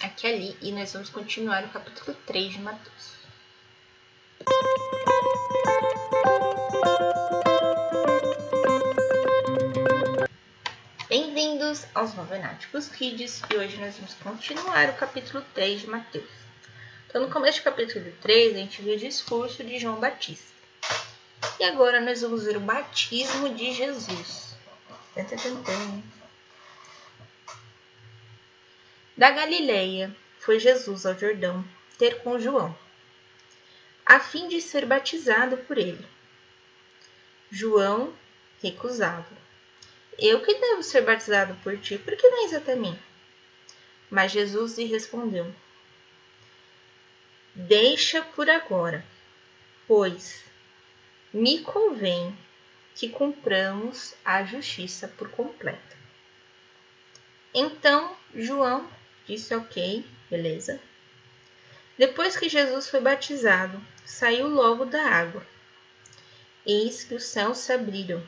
Aqui Ali e nós vamos continuar o capítulo 3 de Mateus. Bem-vindos aos Novenáticos Kids e hoje nós vamos continuar o capítulo 3 de Mateus. Então, no começo do capítulo 3, a gente viu o discurso de João Batista. E agora nós vamos ver o batismo de Jesus. Da Galileia foi Jesus ao Jordão ter com João, a fim de ser batizado por ele. João recusava. Eu que devo ser batizado por ti, por que vens até mim? Mas Jesus lhe respondeu: Deixa por agora, pois me convém que cumpramos a justiça por completo. Então João disse ok, beleza. Depois que Jesus foi batizado, saiu logo da água. Eis que os céus se abriram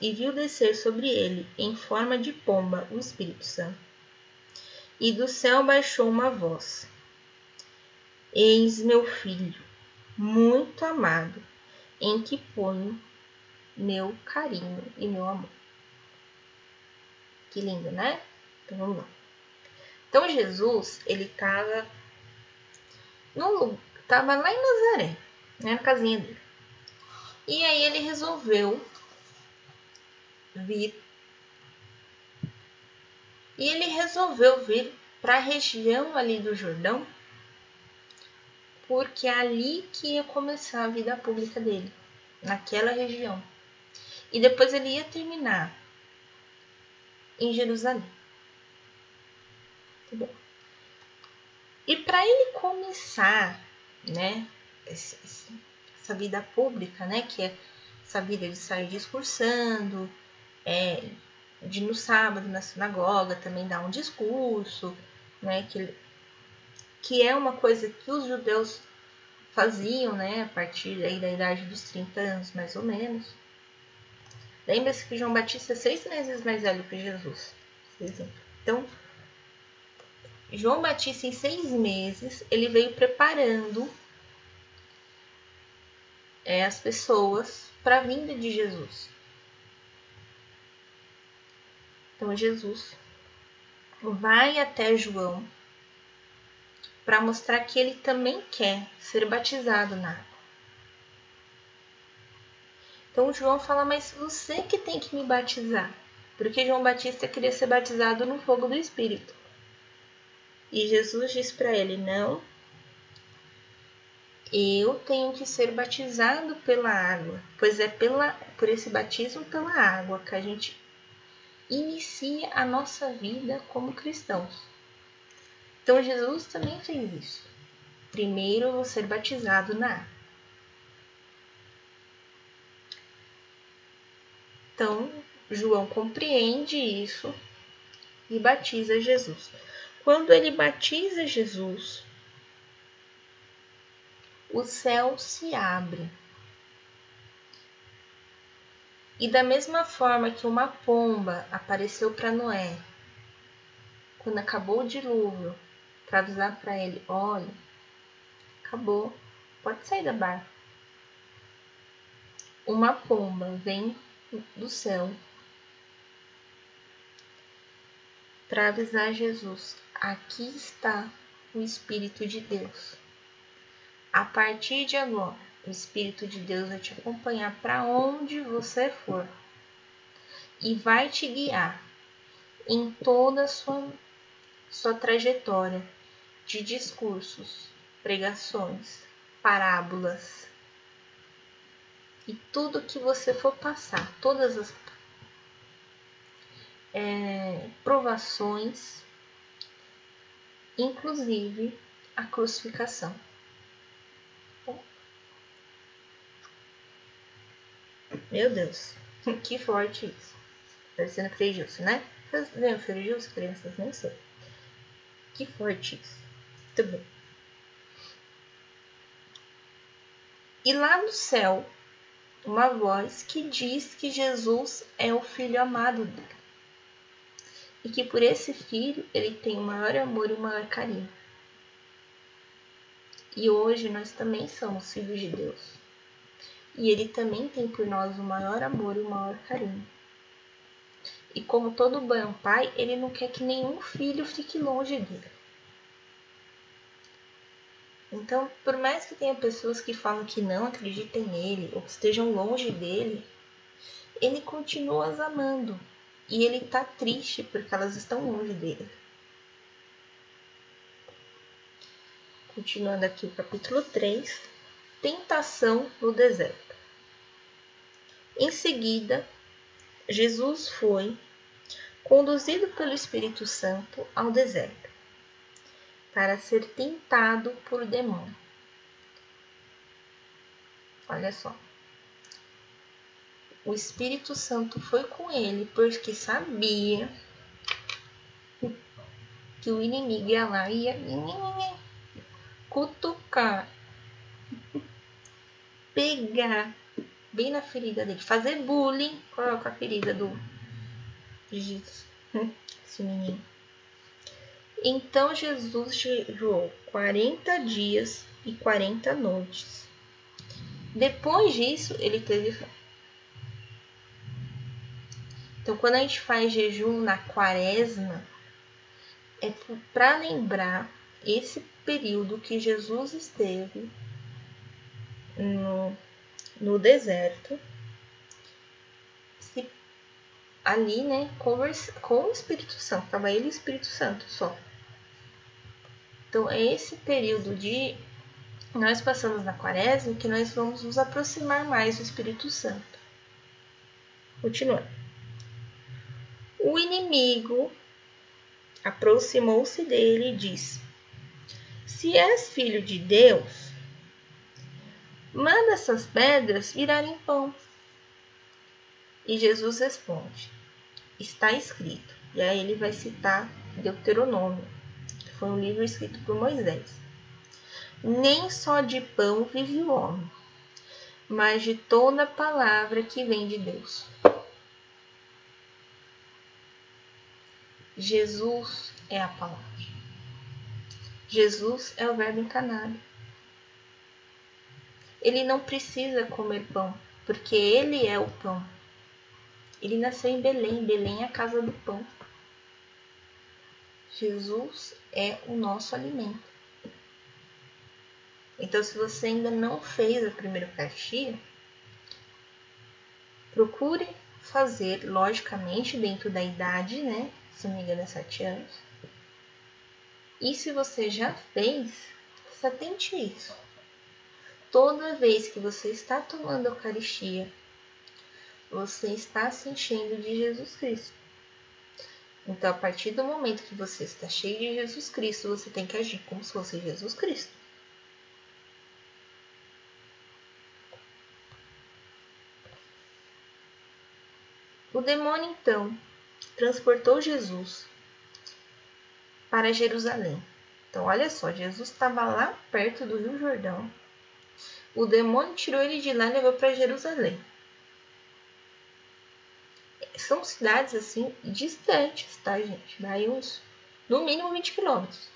e viu descer sobre ele, em forma de pomba, o Espírito Santo. E do céu baixou uma voz: Eis meu filho, muito amado, em que ponho meu carinho e meu amor. Que lindo, né? Então vamos lá. Então Jesus, ele estava no tava lá em Nazaré, né, na casinha dele. E aí ele resolveu vir e ele resolveu vir para a região ali do Jordão, porque é ali que ia começar a vida pública dele, naquela região. E depois ele ia terminar em Jerusalém. Tá bom. E para ele começar, né, essa vida pública, né, que é essa vida de sair discursando, é, de no sábado na sinagoga também dar um discurso, né, que, que é uma coisa que os judeus faziam, né, a partir aí da idade dos 30 anos, mais ou menos. Lembra-se que João Batista é seis meses mais velho que Jesus. Então, João Batista, em seis meses, ele veio preparando é, as pessoas para a vinda de Jesus. Então, Jesus vai até João para mostrar que ele também quer ser batizado na água. Então João fala, mas você que tem que me batizar, porque João Batista queria ser batizado no fogo do Espírito. E Jesus diz para ele: Não, eu tenho que ser batizado pela água, pois é pela, por esse batismo pela água que a gente inicia a nossa vida como cristãos. Então Jesus também fez isso. Primeiro eu vou ser batizado na água. Então João compreende isso e batiza Jesus. Quando ele batiza Jesus, o céu se abre. E da mesma forma que uma pomba apareceu para Noé, quando acabou o dilúvio, para avisar para ele: olha, acabou, pode sair da barca. Uma pomba vem do céu para avisar Jesus: aqui está o Espírito de Deus. A partir de agora, o Espírito de Deus vai te acompanhar para onde você for e vai te guiar em toda a sua, sua trajetória de discursos, pregações, parábolas e tudo que você for passar, todas as é, provações inclusive a crucificação. Meu Deus, que forte isso. Parecendo Frejilson, né? Vem o Frejilson, crianças? Nem sei. Que forte isso. Muito bem. E lá no céu, uma voz que diz que Jesus é o Filho amado dele. E que por esse filho ele tem o maior amor e o maior carinho. E hoje nós também somos filhos de Deus. E ele também tem por nós o maior amor e o maior carinho. E como todo bom pai, ele não quer que nenhum filho fique longe dele. Então, por mais que tenha pessoas que falam que não acreditem nele ou que estejam longe dele, ele continua as amando. E ele está triste porque elas estão longe dele. Continuando aqui o capítulo 3, tentação no deserto. Em seguida, Jesus foi conduzido pelo Espírito Santo ao deserto para ser tentado por demônio. Olha só. O Espírito Santo foi com ele porque sabia que o inimigo ia lá e ia cutucar, pegar bem na ferida dele, fazer bullying com a ferida do Jesus, esse menino. Então Jesus jejuou 40 dias e 40 noites. Depois disso, ele teve. Então, quando a gente faz jejum na quaresma, é para lembrar esse período que Jesus esteve no, no deserto, se, ali, né, conversa, com o Espírito Santo, estava ele e o Espírito Santo só. Então, é esse período de nós passamos na quaresma que nós vamos nos aproximar mais do Espírito Santo. Continuando. O inimigo aproximou-se dele e disse: Se és filho de Deus, manda essas pedras virarem pão. E Jesus responde: Está escrito. E aí ele vai citar Deuteronômio foi um livro escrito por Moisés. Nem só de pão vive o homem, mas de toda palavra que vem de Deus. Jesus é a palavra. Jesus é o Verbo encarnado. Ele não precisa comer pão, porque ele é o pão. Ele nasceu em Belém. Belém é a casa do pão. Jesus é o nosso alimento. Então, se você ainda não fez a primeira Eucaristia, procure fazer, logicamente, dentro da idade, né? Se não me engano, é 7 anos. E se você já fez, se atente a isso. Toda vez que você está tomando a Eucaristia, você está se enchendo de Jesus Cristo. Então, a partir do momento que você está cheio de Jesus Cristo, você tem que agir como se fosse Jesus Cristo. O demônio, então, transportou Jesus para Jerusalém. Então, olha só, Jesus estava lá perto do Rio Jordão. O demônio tirou ele de lá e levou para Jerusalém são cidades assim distantes, tá, gente? Daí uns no mínimo 20 quilômetros.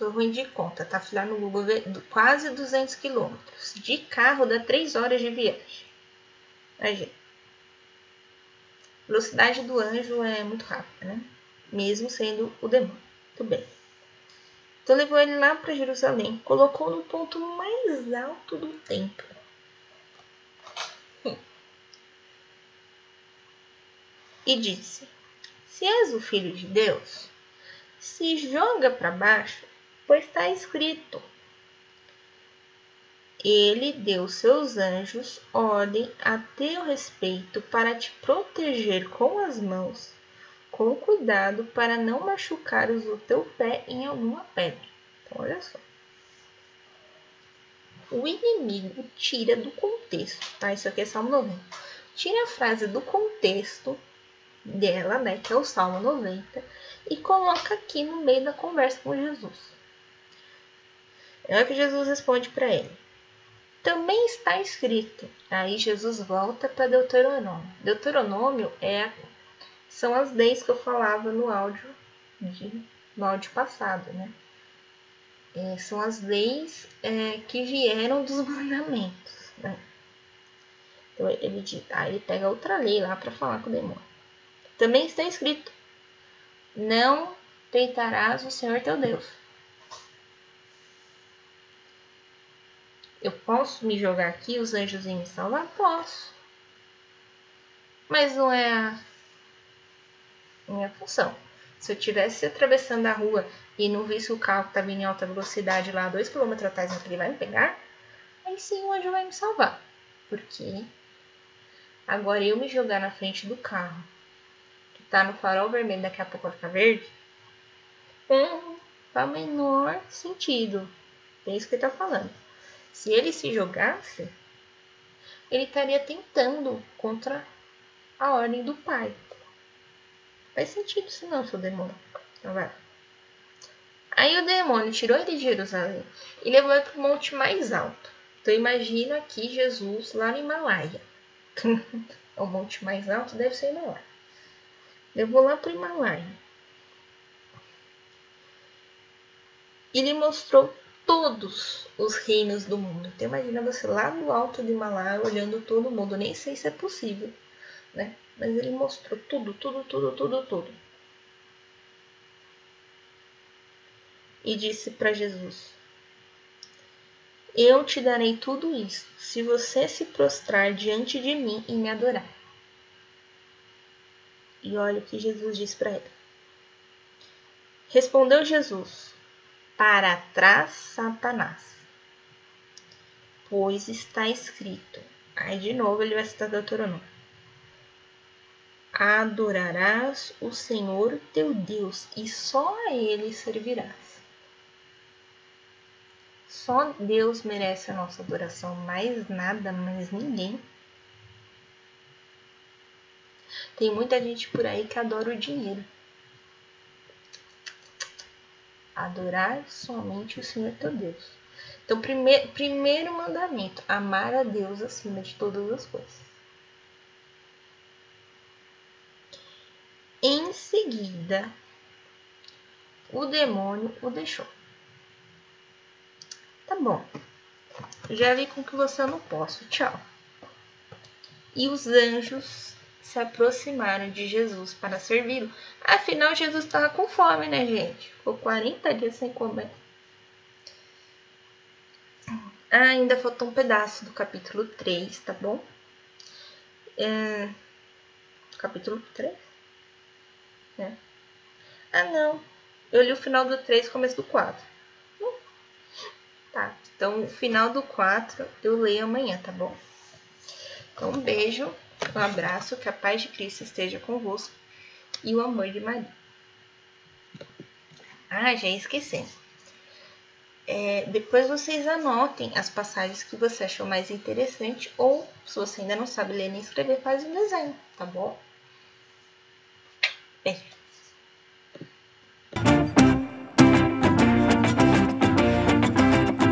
Sou ruim de conta, tá? Lá no Google quase 200 quilômetros. De carro dá 3 horas de viagem. Gente. Velocidade do anjo é muito rápida, né? Mesmo sendo o demônio. Tudo bem. Então levou ele lá para Jerusalém, colocou no ponto mais alto do templo. E disse: Se és o filho de Deus, se joga para baixo, pois está escrito: Ele deu seus anjos ordem a teu respeito para te proteger com as mãos com cuidado para não machucares o teu pé em alguma pedra. Então, olha só. O inimigo tira do contexto, tá? Isso aqui é Salmo 90. Tira a frase do contexto dela, né? Que é o Salmo 90, e coloca aqui no meio da conversa com Jesus. É o que Jesus responde para ele. Também está escrito. Aí Jesus volta para Deuteronômio. Deuteronômio é, são as leis que eu falava no áudio, de, no áudio passado, né? É, são as leis é, que vieram dos mandamentos. Né? Então ele, aí ele pega outra lei lá para falar com o demônio. Também está escrito: Não tentarás o Senhor teu Deus. Eu posso me jogar aqui, os anjos me salvar? Posso. Mas não é a minha função. Se eu estivesse atravessando a rua e não visse o carro que estava em alta velocidade lá, dois quilômetros atrás, ele vai me pegar, aí sim o anjo vai me salvar. Porque agora eu me jogar na frente do carro, que está no farol vermelho, daqui a pouco vai ficar verde, não faz menor sentido. É isso que ele está falando. Se ele se jogasse, ele estaria tentando contra a ordem do pai. Faz sentido isso não, seu demônio. Então vai. Aí o demônio tirou ele de Jerusalém e levou ele para o monte mais alto. Então imagina aqui Jesus lá no Himalaia. o monte mais alto deve ser Himalaia. Levou lá para o Himalaia. E lhe mostrou todos os reinos do mundo. Então imagina você lá no alto do Himalaia olhando todo mundo. Nem sei se é possível, né? Mas ele mostrou tudo, tudo, tudo, tudo, tudo. E disse para Jesus: Eu te darei tudo isso se você se prostrar diante de mim e me adorar. E olha o que Jesus disse para ele. Respondeu Jesus: para trás, Satanás. Pois está escrito. Aí de novo ele vai citar Deuteronômio. Adorarás o Senhor teu Deus e só a ele servirás. Só Deus merece a nossa adoração, mais nada, mais ninguém. Tem muita gente por aí que adora o dinheiro adorar somente o Senhor teu Deus. Então, primeiro, primeiro mandamento, amar a Deus acima de todas as coisas. Em seguida, o demônio o deixou. Tá bom. Já vi com que você não posso. Tchau. E os anjos se aproximaram de Jesus para servi-lo. Afinal, Jesus estava com fome, né, gente? Ficou 40 dias sem comer. Ah, ainda faltou um pedaço do capítulo 3, tá bom? É... Capítulo 3? É. Ah, não. Eu li o final do 3 e começo do 4. Hum. Tá, então o final do 4 eu leio amanhã, tá bom? Então, um beijo. Um abraço, que a paz de Cristo esteja convosco e o amor de Maria. Ah, já esqueci. É, depois vocês anotem as passagens que você achou mais interessante ou, se você ainda não sabe ler nem escrever, faz um desenho, tá bom?